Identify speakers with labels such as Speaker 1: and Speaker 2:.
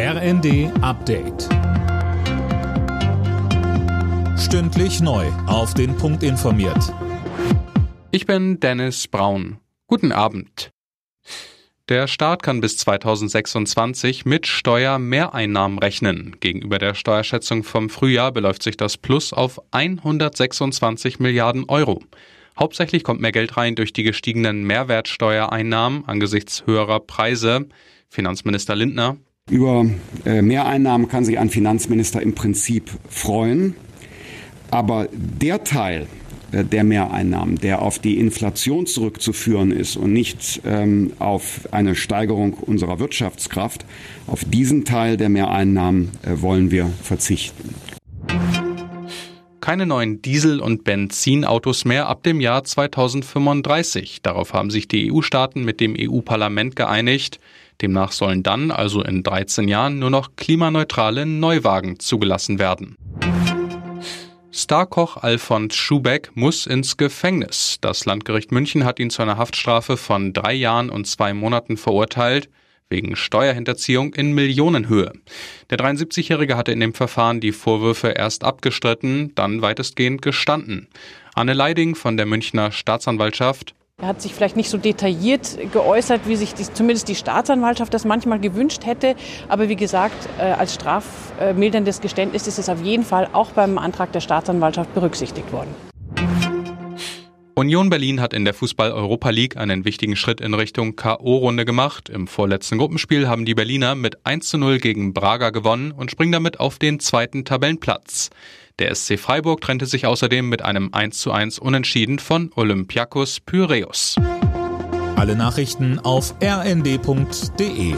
Speaker 1: RND Update. Stündlich neu. Auf den Punkt informiert.
Speaker 2: Ich bin Dennis Braun. Guten Abend. Der Staat kann bis 2026 mit Steuermehreinnahmen rechnen. Gegenüber der Steuerschätzung vom Frühjahr beläuft sich das Plus auf 126 Milliarden Euro. Hauptsächlich kommt mehr Geld rein durch die gestiegenen Mehrwertsteuereinnahmen angesichts höherer Preise. Finanzminister Lindner.
Speaker 3: Über äh, Mehreinnahmen kann sich ein Finanzminister im Prinzip freuen. Aber der Teil äh, der Mehreinnahmen, der auf die Inflation zurückzuführen ist und nicht ähm, auf eine Steigerung unserer Wirtschaftskraft, auf diesen Teil der Mehreinnahmen äh, wollen wir verzichten.
Speaker 2: Keine neuen Diesel- und Benzinautos mehr ab dem Jahr 2035. Darauf haben sich die EU-Staaten mit dem EU-Parlament geeinigt. Demnach sollen dann, also in 13 Jahren, nur noch klimaneutrale Neuwagen zugelassen werden. Starkoch Alfons Schubeck muss ins Gefängnis. Das Landgericht München hat ihn zu einer Haftstrafe von drei Jahren und zwei Monaten verurteilt, wegen Steuerhinterziehung in Millionenhöhe. Der 73-Jährige hatte in dem Verfahren die Vorwürfe erst abgestritten, dann weitestgehend gestanden. Anne Leiding von der Münchner Staatsanwaltschaft
Speaker 4: er hat sich vielleicht nicht so detailliert geäußert, wie sich die, zumindest die Staatsanwaltschaft das manchmal gewünscht hätte. Aber wie gesagt, äh, als strafmilderndes Geständnis ist es auf jeden Fall auch beim Antrag der Staatsanwaltschaft berücksichtigt worden.
Speaker 2: Union Berlin hat in der Fußball-Europa League einen wichtigen Schritt in Richtung K.O.-Runde gemacht. Im vorletzten Gruppenspiel haben die Berliner mit 1 zu 0 gegen Braga gewonnen und springen damit auf den zweiten Tabellenplatz. Der SC Freiburg trennte sich außerdem mit einem 1 zu 1 Unentschieden von Olympiakos Pyreus.
Speaker 1: Alle Nachrichten auf rnd.de